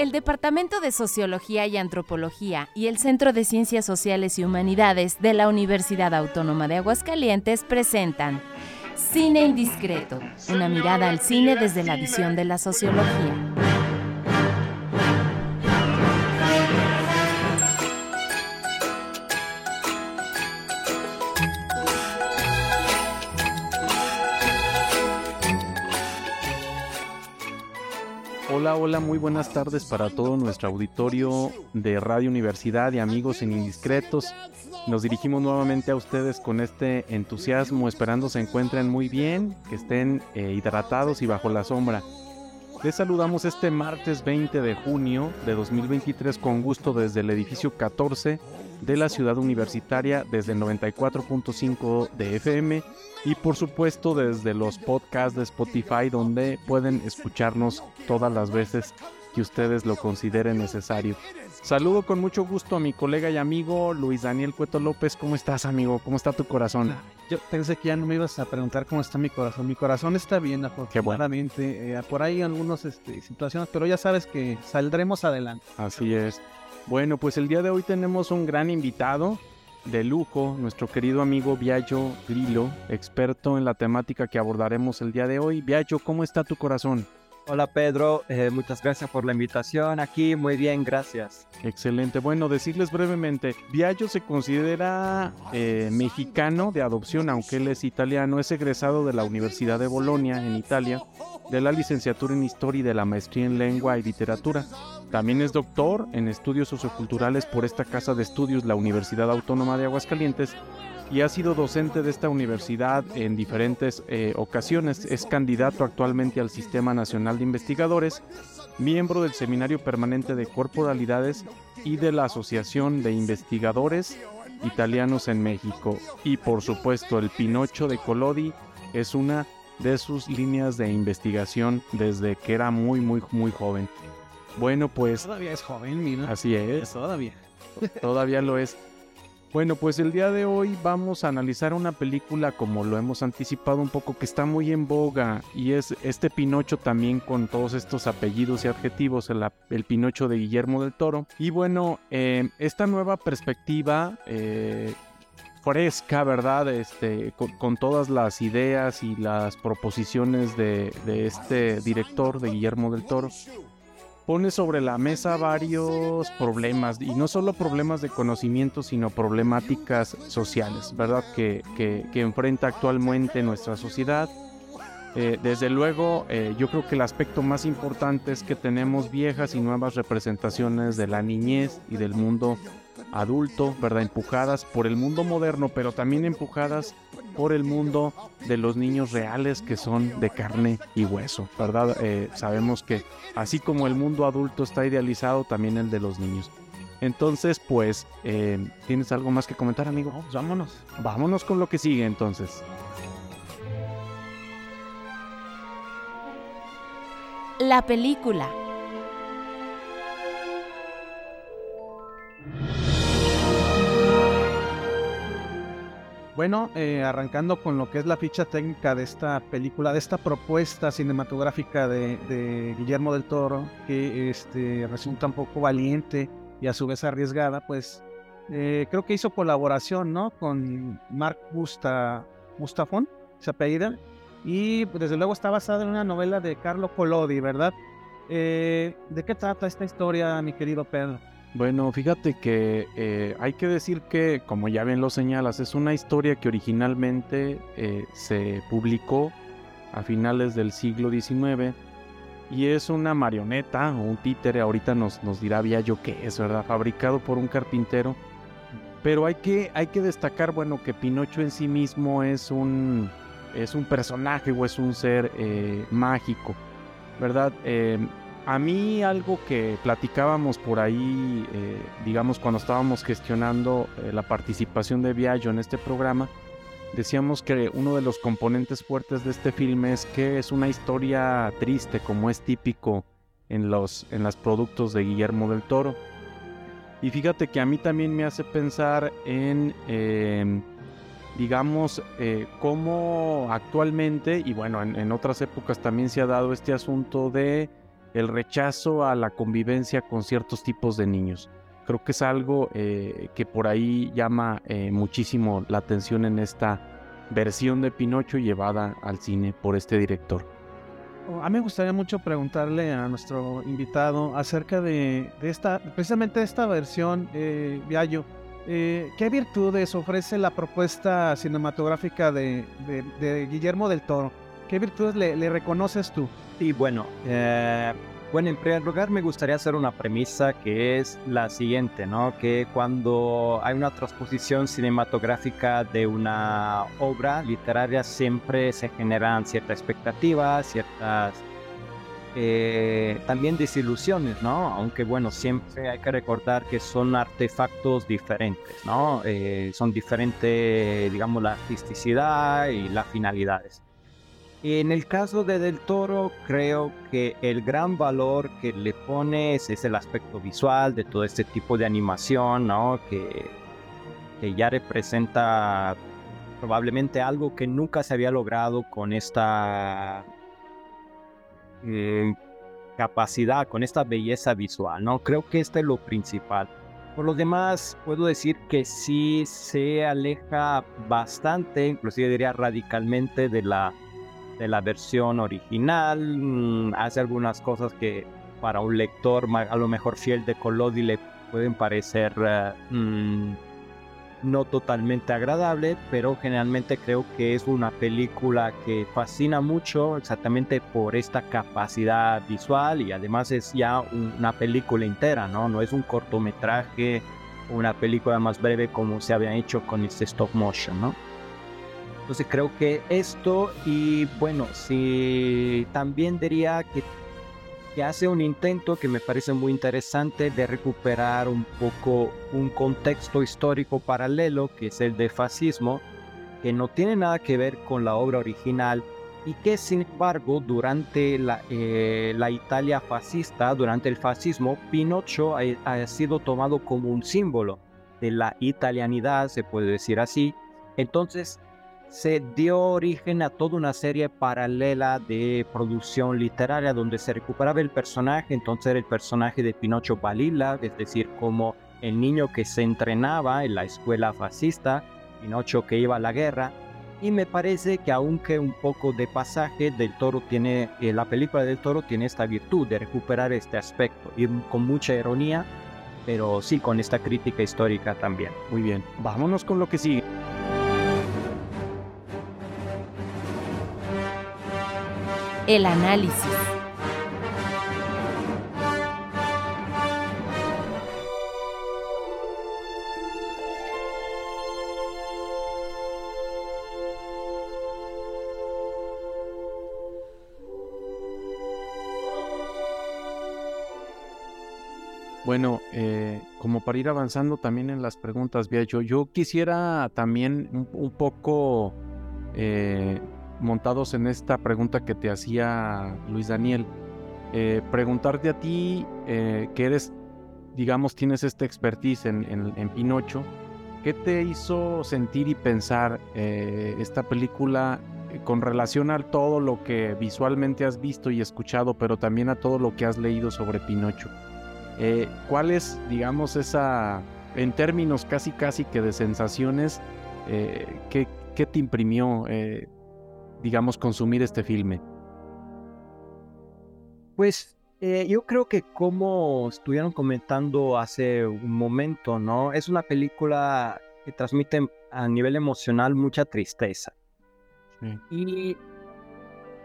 El Departamento de Sociología y Antropología y el Centro de Ciencias Sociales y Humanidades de la Universidad Autónoma de Aguascalientes presentan Cine Indiscreto, una mirada al cine desde la visión de la sociología. Hola, hola, muy buenas tardes para todo nuestro auditorio de Radio Universidad y amigos en Indiscretos. Nos dirigimos nuevamente a ustedes con este entusiasmo, esperando se encuentren muy bien, que estén eh, hidratados y bajo la sombra. Les saludamos este martes 20 de junio de 2023 con gusto desde el edificio 14 de la ciudad universitaria, desde el 94.5 de FM y por supuesto desde los podcasts de Spotify donde pueden escucharnos todas las veces que ustedes lo consideren necesario. Saludo con mucho gusto a mi colega y amigo Luis Daniel Cueto López. ¿Cómo estás, amigo? ¿Cómo está tu corazón? Yo pensé que ya no me ibas a preguntar cómo está mi corazón. Mi corazón está bien, afortunadamente. Eh, por ahí algunas este, situaciones, pero ya sabes que saldremos adelante. Así es. Bueno, pues el día de hoy tenemos un gran invitado de lujo, nuestro querido amigo Viaggio Grillo, experto en la temática que abordaremos el día de hoy. Viaggio, ¿cómo está tu corazón? Hola Pedro, eh, muchas gracias por la invitación aquí, muy bien, gracias. Excelente, bueno, decirles brevemente, Viaggio se considera eh, mexicano de adopción, aunque él es italiano, es egresado de la Universidad de Bolonia en Italia, de la licenciatura en Historia y de la maestría en Lengua y Literatura. También es doctor en estudios socioculturales por esta casa de estudios, la Universidad Autónoma de Aguascalientes, y ha sido docente de esta universidad en diferentes eh, ocasiones. Es candidato actualmente al Sistema Nacional de Investigadores, miembro del Seminario Permanente de Corporalidades y de la Asociación de Investigadores Italianos en México. Y por supuesto, el Pinocho de Colodi es una de sus líneas de investigación desde que era muy, muy, muy joven. Bueno, pues... Todavía es joven, mira. Así es. Todavía. Todavía lo es. Bueno, pues el día de hoy vamos a analizar una película como lo hemos anticipado un poco que está muy en boga y es este Pinocho también con todos estos apellidos y adjetivos, el, Pinocho de Guillermo del Toro. Y bueno, eh, esta nueva perspectiva eh, fresca, ¿verdad? Este, con, todas las ideas y las proposiciones de, de este director de Guillermo del Toro pone sobre la mesa varios problemas, y no solo problemas de conocimiento, sino problemáticas sociales, ¿verdad? Que, que, enfrenta actualmente nuestra sociedad. Eh, desde luego, eh, yo creo que el aspecto más importante es que tenemos viejas y nuevas representaciones de la niñez y del mundo adulto, ¿verdad? Empujadas por el mundo moderno, pero también empujadas por el mundo de los niños reales que son de carne y hueso, ¿verdad? Eh, sabemos que así como el mundo adulto está idealizado, también el de los niños. Entonces, pues, eh, ¿tienes algo más que comentar, amigo? Pues vámonos. Vámonos con lo que sigue entonces. La película. Bueno, eh, arrancando con lo que es la ficha técnica de esta película, de esta propuesta cinematográfica de, Guillermo del Toro, que este, resulta un poco valiente y a su vez arriesgada, pues eh, creo que hizo colaboración ¿no? con Mark Busta, Bustafón, se y desde luego está basada en una novela de Carlo Collodi, ¿verdad? Eh, ¿De qué trata esta historia, mi querido Pedro? Bueno, fíjate que eh, hay que decir que, como ya bien lo señalas, es una historia que originalmente eh, se publicó a finales del siglo XIX y es una marioneta o un títere, ahorita nos, nos dirá yo qué es, ¿verdad? Fabricado por un carpintero. Pero hay que, hay que destacar, bueno, que Pinocho en sí mismo es un, es un personaje o es un ser eh, mágico, ¿verdad? A mí algo que platicábamos por ahí, eh, digamos, cuando estábamos gestionando eh, la participación de Viaggio en este programa, decíamos que uno de los componentes fuertes de este filme es que es una historia triste, como es típico en los en los productos de Guillermo del Toro. Y fíjate que a mí también me hace pensar en, em, digamos, eh, cómo actualmente, y bueno, en otras épocas también se ha dado este asunto de el rechazo a la convivencia con ciertos tipos de niños. Creo que es algo eh, que por ahí llama eh, muchísimo la atención en esta versión de Pinocho llevada al cine por este director. Oh, a mí me gustaría mucho preguntarle a nuestro invitado acerca de, esta, precisamente esta versión, eh, Viallo. Eh, ¿Qué virtudes ofrece la propuesta cinematográfica de, Guillermo del Toro? ¿Qué virtudes le, reconoces tú? Sí, bueno, eh, bueno, en primer lugar me gustaría hacer una premisa que es la siguiente, ¿no? Que cuando hay una transposición cinematográfica de una obra literaria siempre se generan ciertas expectativas, ciertas eh, también desilusiones, ¿no? Aunque bueno, siempre hay que recordar que son artefactos diferentes, ¿no? Eh, son diferentes, digamos, la artisticidad y las finalidades. En el caso de Del Toro, creo que el gran valor que le pones es el aspecto visual de todo este tipo de animación, ¿no? Que, que ya representa probablemente algo que nunca se había logrado con esta eh, capacidad, con esta belleza visual, ¿no? Creo que este es lo principal. Por lo demás, puedo decir que sí se aleja bastante, inclusive diría radicalmente de la de la versión original, mm, hace algunas cosas que para un lector a lo mejor fiel de Collodi le pueden parecer mm, no totalmente agradable, pero generalmente creo que es una película que fascina mucho exactamente por esta capacidad visual y además es ya una película entera, ¿no? No es un cortometraje, una película más breve como se había hecho con este stop motion, ¿no? Entonces creo que esto y bueno, si también diría que, que hace un intento que me parece muy interesante de recuperar un poco un contexto histórico paralelo que es el de fascismo, que no tiene nada que ver con la obra original y que sin embargo durante la, eh, la Italia fascista, durante el fascismo, Pinocho ha, ha sido tomado como un símbolo de la italianidad, se puede decir así. Entonces, se dio origen a toda una serie paralela de producción literaria donde se recuperaba el personaje, entonces era el personaje de Pinocho Balila, es decir, como el niño que se entrenaba en la escuela fascista, Pinocho que iba a la guerra, y me parece que aunque un poco de pasaje del toro tiene, eh, la película del toro tiene esta virtud de recuperar este aspecto, y con mucha ironía, pero sí con esta crítica histórica también. Muy bien, vámonos con lo que sigue. El análisis. Bueno, eh, como para ir avanzando también en las preguntas, yo, yo quisiera también un, poco eh, montados en esta pregunta que te hacía Luis Daniel. Eh, preguntarte a ti, eh, que eres, digamos, tienes esta expertise en, Pinocho, ¿qué te hizo sentir y pensar eh, esta película con relación a todo lo que visualmente has visto y escuchado, pero también a todo lo que has leído sobre Pinocho? ¿Cuál es, digamos, esa, en términos casi casi que de sensaciones, ¿qué, ¿qué, te imprimió? Digamos, consumir este filme? Pues eh, yo creo que como estuvieron comentando hace un momento, ¿no? Es una película que transmite a nivel emocional mucha tristeza. Y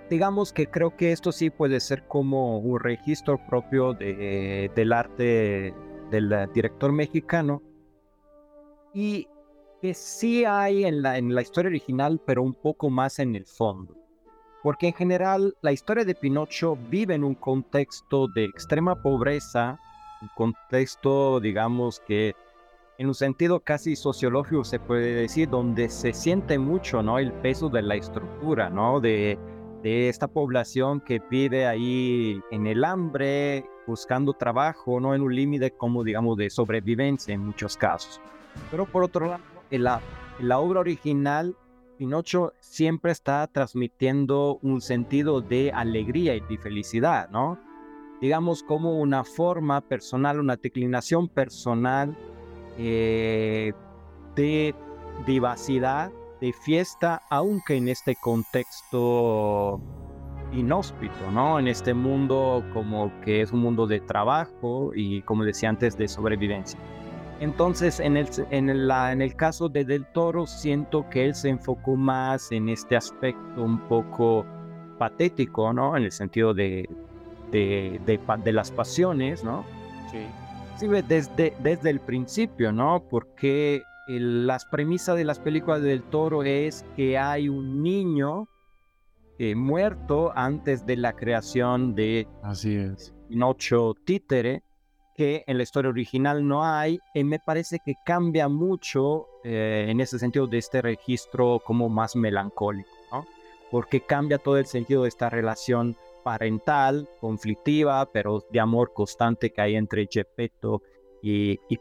digamos que creo que esto sí puede ser como un registro propio de, del arte del director mexicano. Y que sí hay en la, en la historia original, pero un poco más en el fondo. Porque en general la historia de Pinocho vive en un contexto de extrema pobreza, un contexto, digamos, que en un sentido casi sociológico se puede decir, donde se siente mucho, ¿no? El peso de la estructura, ¿no? De, de esta población que vive ahí en el hambre, buscando trabajo, ¿no? En un límite como, digamos, de sobrevivencia en muchos casos. Pero por otro lado, en la, obra original, Pinocho siempre está transmitiendo un sentido de alegría y de felicidad, ¿no? digamos, como una forma personal, una declinación personal eh, de vivacidad, de fiesta, aunque en este contexto inhóspito, ¿no? En este mundo como que es un mundo de trabajo y, como decía antes, de sobrevivencia. Entonces, en el, en, en el caso de Del Toro, siento que él se enfocó más en este aspecto un poco patético, ¿no? En el sentido de, de, de, las pasiones, ¿no? Sí. Sí, desde, desde el principio, ¿no? Porque las premisas de las películas del toro es que hay un niño eh, muerto antes de la creación de Así es. Pinocho títere, que en la historia original no hay, y me parece que cambia mucho eh, en ese sentido de este registro como más melancólico, ¿no? Porque cambia todo el sentido de esta relación parental, conflictiva, pero de amor constante que hay entre Geppetto y, y.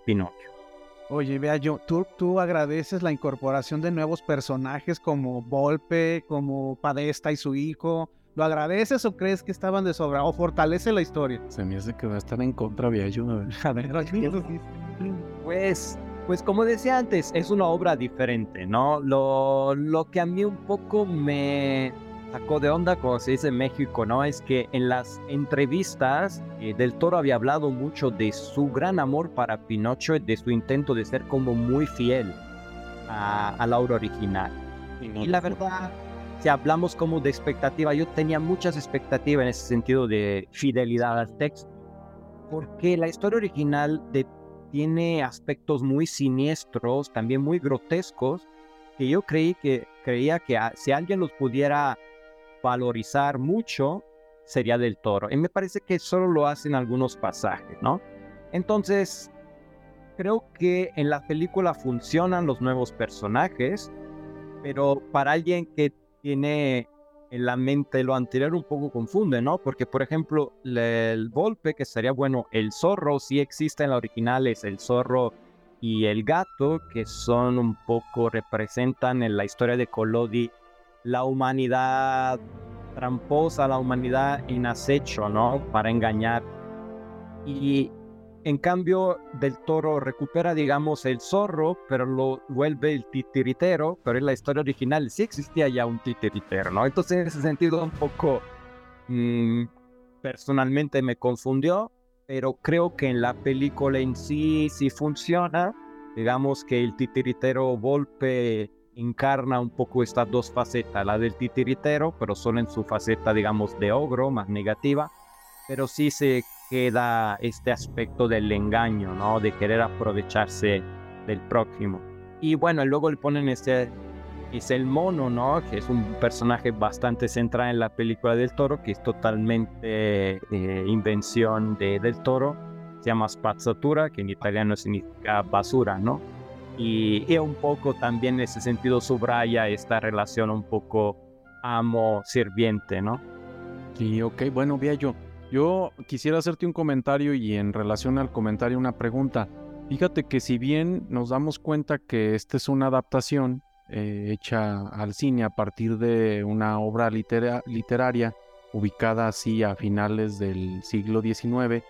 Oye, vea, yo, ¿tú, tú agradeces la incorporación de nuevos personajes como Volpe, como Padesta y su hijo. ¿Lo agradeces o crees que estaban de sobra? ¿O fortalece la historia? Se me hace que va a estar en contra, vea, yo. A ver, Pues, pues como decía antes, es una obra diferente, ¿no? Lo, lo que a mí un poco me, sacó de onda, como se dice en México, ¿no? Es que en las entrevistas eh, Del Toro había hablado mucho de su gran amor para Pinocho y de su intento de ser como muy fiel a, la obra original. Y, la verdad, si hablamos como de expectativa, yo tenía muchas expectativas en ese sentido de fidelidad al texto, porque la historia original tiene aspectos muy siniestros, también muy grotescos, que yo creí que creía que si alguien los pudiera valorizar mucho sería del toro. Y me parece que solo lo hacen algunos pasajes, ¿no? Entonces, creo que en la película funcionan los nuevos personajes, pero para alguien que tiene en la mente lo anterior un poco confunde, ¿no? Porque, por ejemplo, el golpe que sería bueno, el zorro sí existe en la original, es el zorro y el gato, que son un poco, representan en la historia de Collodi la humanidad tramposa, la humanidad en acecho, ¿no? Para engañar. Y en cambio, del toro recupera, digamos, el zorro, pero lo vuelve el titiritero, pero en la historia original sí existía ya un titiritero, ¿no? Entonces, en ese sentido, un poco mm, personalmente me confundió, pero creo que en la película en sí sí funciona. Digamos que el titiritero golpe encarna un poco estas dos facetas, la del titiritero, pero solo en su faceta, digamos, de ogro, más negativa, pero sí se queda este aspecto del engaño, ¿no? De querer aprovecharse del próximo. Y bueno, luego le ponen este, es el mono, ¿no? Que es un personaje bastante central en la película del toro, que es totalmente eh, invención de, del toro. Se llama spazzatura, que en italiano significa basura, ¿no? Y, un poco también en ese sentido subraya esta relación un poco amo-sirviente, ¿no? Sí, ok, bueno, yo Yo quisiera hacerte un comentario y en relación al comentario una pregunta. Fíjate que si bien nos damos cuenta que esta es una adaptación eh, hecha al cine a partir de una obra literaria ubicada así a finales del siglo XIX,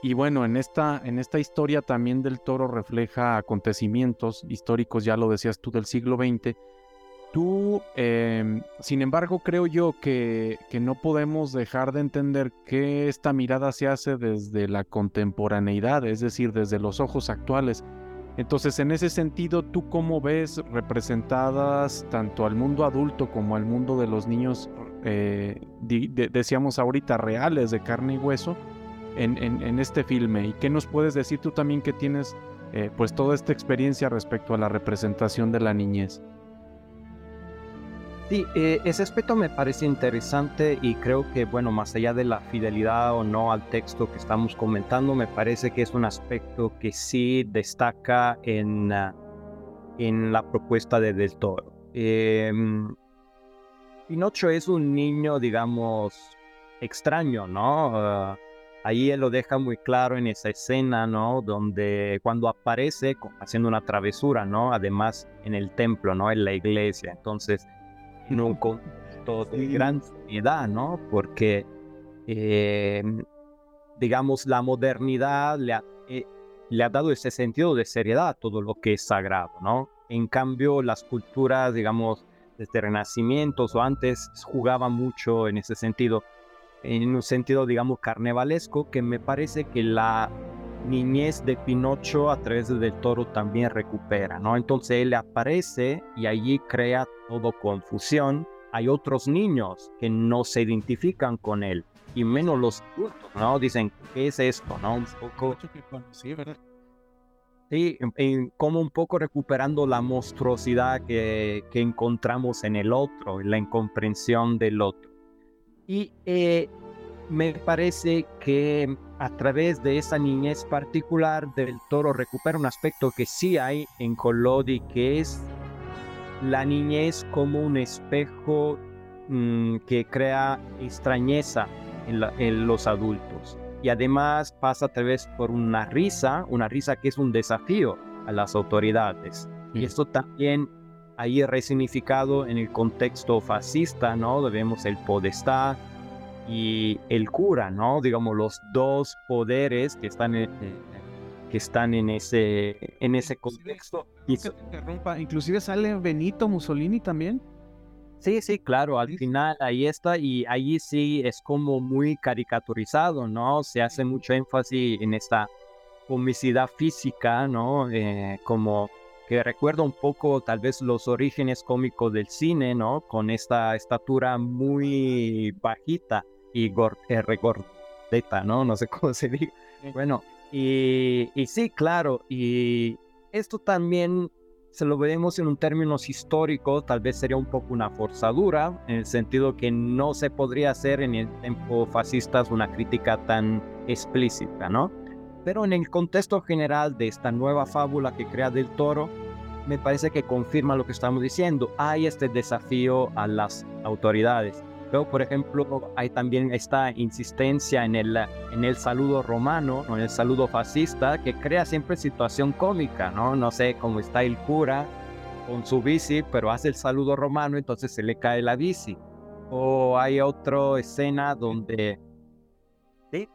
y bueno, en esta, en esta historia también del toro refleja acontecimientos históricos, ya lo decías tú, del siglo XX. Tú, em, sin embargo, creo yo que, que, no podemos dejar de entender que esta mirada se hace desde la contemporaneidad, es decir, desde los ojos actuales. Entonces, en ese sentido, ¿tú cómo ves representadas tanto al mundo adulto como al mundo de los niños, eh, decíamos ahorita, reales, de carne y hueso? en, este filme y qué nos puedes decir tú también que tienes eh, pues toda esta experiencia respecto a la representación de la niñez. Sí, eh, ese aspecto me parece interesante y creo que, bueno, más allá de la fidelidad o no al texto que estamos comentando, me parece que es un aspecto que sí destaca en, ah, en la propuesta de Del Toro. Em, Pinocho es un niño, digamos, extraño, ¿no? Ah, ahí él lo deja muy claro en esa escena, ¿no? Donde cuando aparece haciendo una travesura, ¿no? Además en el templo, ¿no? En la iglesia. Entonces, en un contexto de gran seriedad, ¿no? Porque eh, digamos, la modernidad le ha, eh, le ha dado ese sentido de seriedad a todo lo que es sagrado, ¿no? En cambio, las culturas, digamos, desde Renacimientos o antes jugaban mucho en ese sentido, en un sentido, digamos, carnavalesco, que me parece que la niñez de Pinocho a través del toro también recupera, ¿no? Entonces él aparece y allí crea todo confusión. Hay otros niños que no se identifican con él, y menos los adultos, ¿no? Dicen, ¿qué es esto, no? Un poco... Sí, ¿verdad? Sí, como un poco recuperando la monstruosidad que, que, encontramos en el otro, la incomprensión del otro. Y eh, me parece que a través de esa niñez particular del toro recupera un aspecto que sí hay en Collodi, que es la niñez como un espejo mmm, que crea extrañeza en, la, en los adultos y además pasa a través por una risa, una risa que es un desafío a las autoridades. Y esto también ahí es resignificado en el contexto fascista, ¿no? Vemos el podestá y el cura, ¿no? Digamos, los dos poderes que están en, que están en ese, en ese contexto. Inclusive sale Benito Mussolini también. Sí, sí, claro, al final ahí está y ahí sí es como muy caricaturizado, ¿no? Se hace mucho énfasis en esta comicidad física, ¿no? Eh, como que recuerda un poco tal vez los orígenes cómicos del cine, ¿no? Con esta estatura muy bajita y eh, regordeta, ¿no? No sé cómo se dice. Bueno, y, y sí, claro, y esto también se lo vemos en un términos históricos, tal vez sería un poco una forzadura, en el sentido que no se podría hacer en el tiempo fascista una crítica tan explícita, ¿no? Pero en el contexto general de esta nueva fábula que crea Del Toro, me parece que confirma lo que estamos diciendo. Hay este desafío a las autoridades. Luego, por ejemplo, hay también esta insistencia en el, en el saludo romano, o en el saludo fascista, que crea siempre situación cómica, ¿no? No sé cómo está el cura con su bici, pero hace el saludo romano, entonces se le cae la bici. O hay otra escena donde... ¿Sí?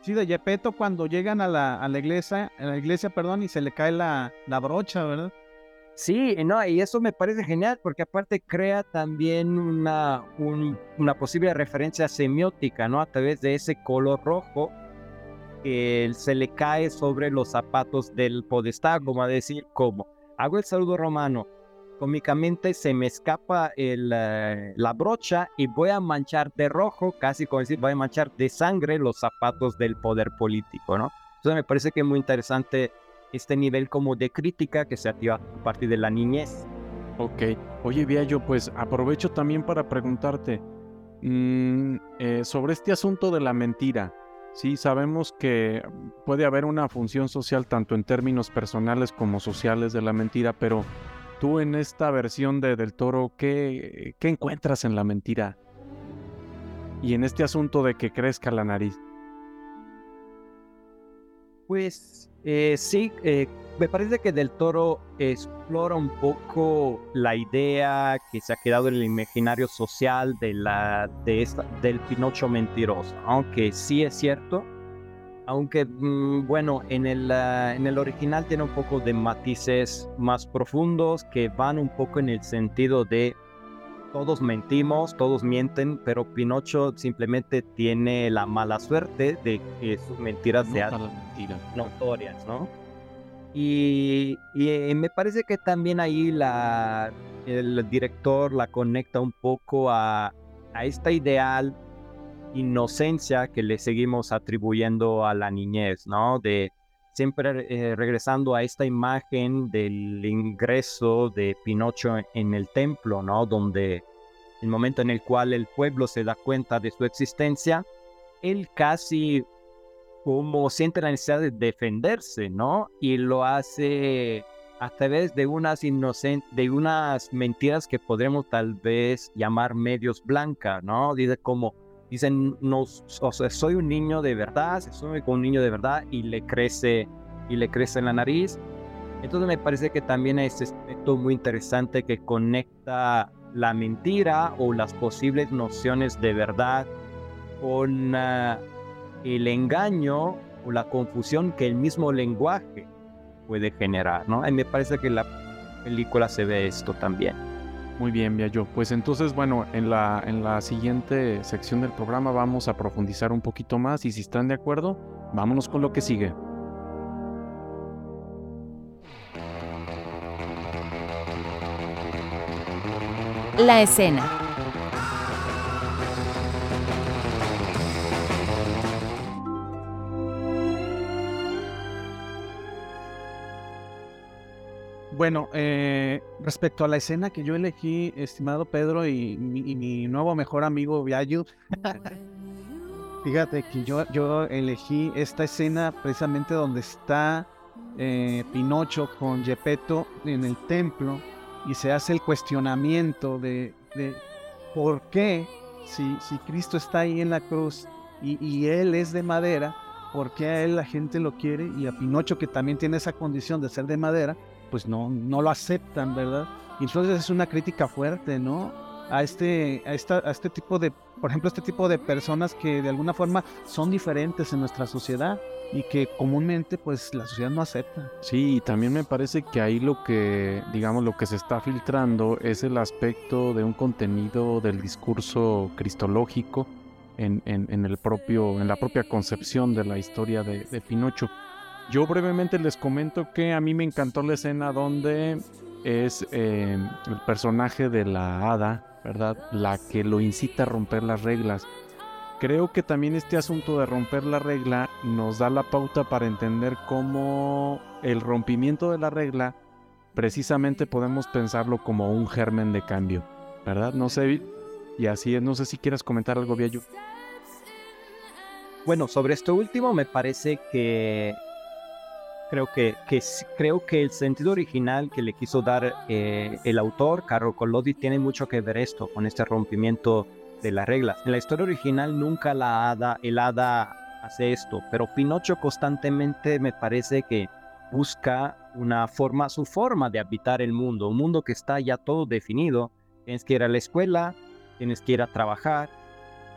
Sí, de Yepeto cuando llegan a la, a la iglesia, a la iglesia, perdón, y se le cae la, la brocha, ¿verdad? Sí, no, y eso me parece genial porque aparte crea también una, una posible referencia semiótica, ¿no? A través de ese color rojo que se le cae sobre los zapatos del podestá, como a decir, como hago el saludo romano, cómicamente se me escapa el, eh, la brocha y voy a manchar de rojo, casi como decir, voy a manchar de sangre los zapatos del poder político, ¿no? Entonces me parece que es muy interesante este nivel como de crítica que se activa a partir de la niñez. Ok. Oye, Viallo, pues aprovecho también para preguntarte mm, eh, sobre este asunto de la mentira. Sí, sabemos que puede haber una función social tanto en términos personales como sociales de la mentira, pero tú en esta versión de Del Toro, ¿qué, qué encuentras en la mentira? Y en este asunto de que crezca la nariz. Pues eh, sí, eh, me parece que Del Toro explora un poco la idea que se ha quedado en el imaginario social de la, de esta, del Pinocho mentiroso, aunque sí es cierto, aunque mm, bueno, en el, ah, en el original tiene un poco de matices más profundos que van un poco en el sentido de todos mentimos, todos mienten, pero Pinocho simplemente tiene la mala suerte de que sus mentiras sean notorias, ¿no? Y, eh, me parece que también ahí la, el director la conecta un poco a, a esta ideal inocencia que le seguimos atribuyendo a la niñez, ¿no? De siempre eh, regresando a esta imagen del ingreso de Pinocho en el templo, ¿no? Donde el momento en el cual el pueblo se da cuenta de su existencia, él casi como siente la necesidad de defenderse, ¿no? Y lo hace a través de unas de unas mentiras que podremos tal vez llamar medios blancas, ¿no? Dice como Dicen, no, soy un niño de verdad, soy un niño de verdad y le crece y le crece en la nariz. Entonces me parece que también es aspecto muy interesante que conecta la mentira o las posibles nociones de verdad con, ah, el engaño o la confusión que el mismo lenguaje puede generar, ¿no? Y me parece que la película se ve esto también. Muy bien, Viallo. Pues entonces, bueno, en la, en la siguiente sección del programa vamos a profundizar un poquito más y si están de acuerdo, vámonos con lo que sigue. La escena. Bueno, eh, respecto a la escena que yo elegí, estimado Pedro y mi, nuevo mejor amigo Viayu, fíjate que yo, yo elegí esta escena precisamente donde está eh, Pinocho con Gepetto en el templo y se hace el cuestionamiento de, por qué, si, si, Cristo está ahí en la cruz y, y Él es de madera, por qué a Él la gente lo quiere y a Pinocho que también tiene esa condición de ser de madera, pues no, no lo aceptan, ¿verdad? Y entonces es una crítica fuerte, ¿no? A este, a, esta, a este tipo de, por ejemplo, este tipo de personas que de alguna forma son diferentes en nuestra sociedad y que comúnmente pues la sociedad no acepta. Sí, y también me parece que ahí lo que, digamos, lo que se está filtrando es el aspecto de un contenido del discurso cristológico en, en, el propio, en la propia concepción de la historia de Pinocho. Yo brevemente les comento que a mí me encantó la escena donde es eh, el personaje de la hada, ¿verdad? La que lo incita a romper las reglas. Creo que también este asunto de romper la regla nos da la pauta para entender cómo el rompimiento de la regla precisamente podemos pensarlo como un germen de cambio, ¿verdad? No sé, y así es, no sé si quieres comentar algo, Viayu. Bueno, sobre esto último me parece que Creo que, creo que el sentido original que le quiso dar eh, el autor, Carlo Collodi, tiene mucho que ver esto, con este rompimiento de las reglas. En la historia original nunca la hada, el hada hace esto, pero Pinocho constantemente me parece que busca una forma, su forma de habitar el mundo, un mundo que está ya todo definido. Tienes que ir a la escuela, tienes que ir a trabajar,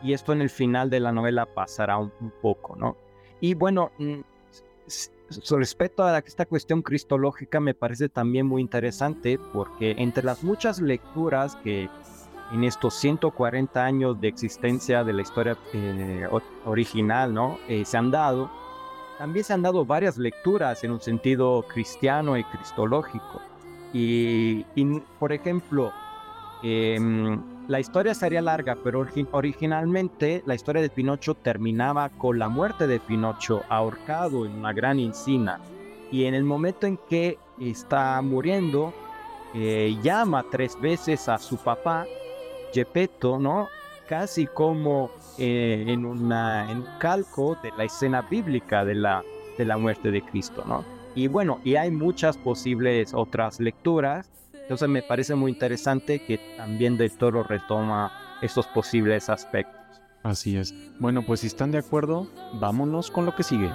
y esto en el final de la novela pasará un, un poco, ¿no? Y bueno, mm, respecto a esta cuestión cristológica me parece también muy interesante porque entre las muchas lecturas que en estos 140 años de existencia de la historia eh, original ¿no? Eh, se han dado, también se han dado varias lecturas en un sentido cristiano y cristológico. Y, por ejemplo, em, la historia sería larga, pero originalmente la historia de Pinocho terminaba con la muerte de Pinocho ahorcado en una gran encina. Y en el momento en que está muriendo, eh, llama tres veces a su papá, Gepetto, ¿no? Casi como eh, en, una, en un calco de la escena bíblica de la, de la muerte de Cristo, ¿no? Y bueno, y hay muchas posibles otras lecturas entonces me parece muy interesante que también Del Toro retoma estos posibles aspectos. Así es. Bueno, pues si están de acuerdo, vámonos con lo que sigue.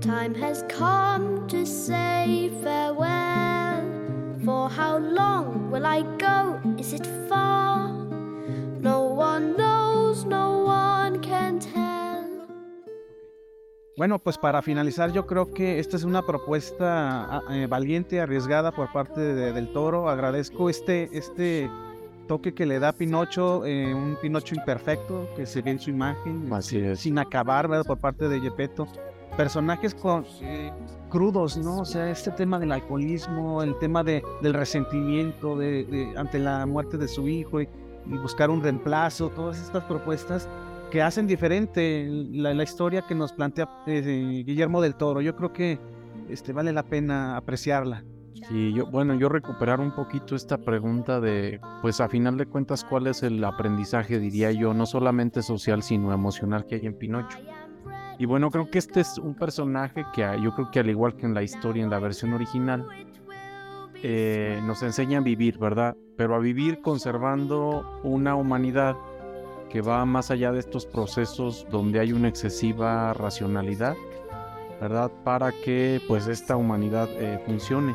time has come to say farewell. For how long will I go? Is it far? No one knows, Bueno, pues para finalizar, yo creo que esta es una propuesta ah, eh, valiente, arriesgada por parte del Toro. Agradezco este, este toque que le da Pinocho, eh, un Pinocho imperfecto, que se ve en su imagen, sin acabar, ¿verdad? Por parte de Gepetto. Personajes con, eh, crudos, ¿no? O sea, este tema del alcoholismo, el tema de, del resentimiento de, ante la muerte de su hijo y buscar un reemplazo, todas estas propuestas que hacen diferente la, historia que nos plantea eh, Guillermo del Toro. Yo creo que este, vale la pena apreciarla. Sí, yo, bueno, yo recuperar un poquito esta pregunta de, pues a final de cuentas, ¿cuál es el aprendizaje, diría yo, no solamente social, sino emocional que hay en Pinocho? Y bueno, creo que este es un personaje que yo creo que al igual que en la historia, en la versión original, eh, nos enseña a vivir, ¿verdad? Pero a vivir conservando una humanidad que va más allá de estos procesos donde hay una excesiva racionalidad, ¿verdad? Para que pues esta humanidad eh, funcione.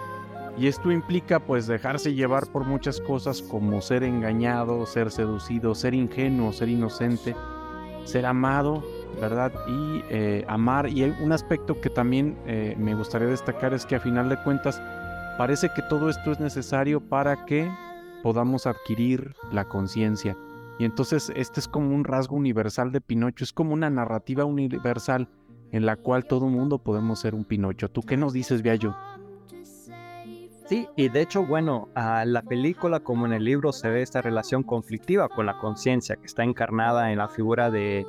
Y esto implica pues dejarse llevar por muchas cosas como ser engañado, ser seducido, ser ingenuo, ser inocente, ser amado, ¿verdad? Y eh, amar. Y un aspecto que también eh, me gustaría destacar es que a final de cuentas parece que todo esto es necesario para que podamos adquirir la conciencia. Y entonces este es como un rasgo universal de Pinocho, es como una narrativa universal en la cual todo mundo podemos ser un Pinocho. ¿Tú qué nos dices, Viallo? Sí, y de hecho, bueno, a la película como en el libro se ve esta relación conflictiva con la conciencia que está encarnada en la figura de,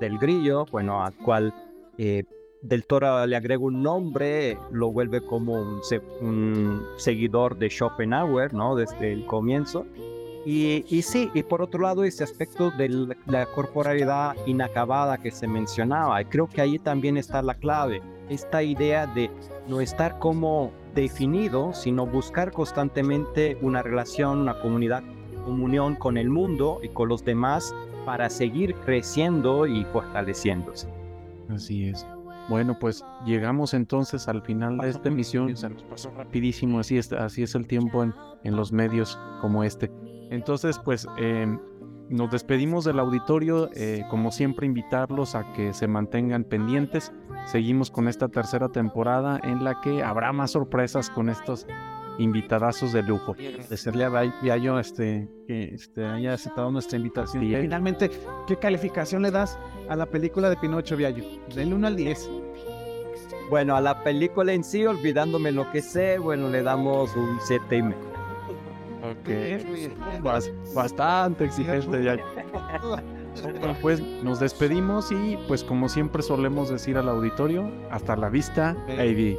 del grillo, bueno, al cual eh, del Toro le agrega un nombre, lo vuelve como un, un, seguidor de Schopenhauer, ¿no? Desde el comienzo. Y, y, sí, y por otro lado, ese aspecto de la corporalidad inacabada que se mencionaba, creo que ahí también está la clave, esta idea de no estar como definido, sino buscar constantemente una relación, una comunidad, comunión con el mundo y con los demás para seguir creciendo y fortaleciéndose. Así es. Bueno, pues llegamos entonces al final de esta emisión. Se nos pasó rapidísimo, así es, así es el tiempo en, en los medios como este. Entonces, pues eh, nos despedimos del auditorio, eh, como siempre invitarlos a que se mantengan pendientes. Seguimos con esta tercera temporada en la que habrá más sorpresas con estos invitadazos de lujo. Agradecerle a Viallo este, que este, haya aceptado nuestra invitación. Y finalmente, ¿qué calificación le das a la película de Pinocho, Viallo? Del 1 al 10. Bueno, a la película en sí, olvidándome lo que sé, bueno, le damos un 7 y medio. Ok. bastante exigente ya. pues nos despedimos y pues como siempre solemos decir al auditorio, hasta la vista, baby.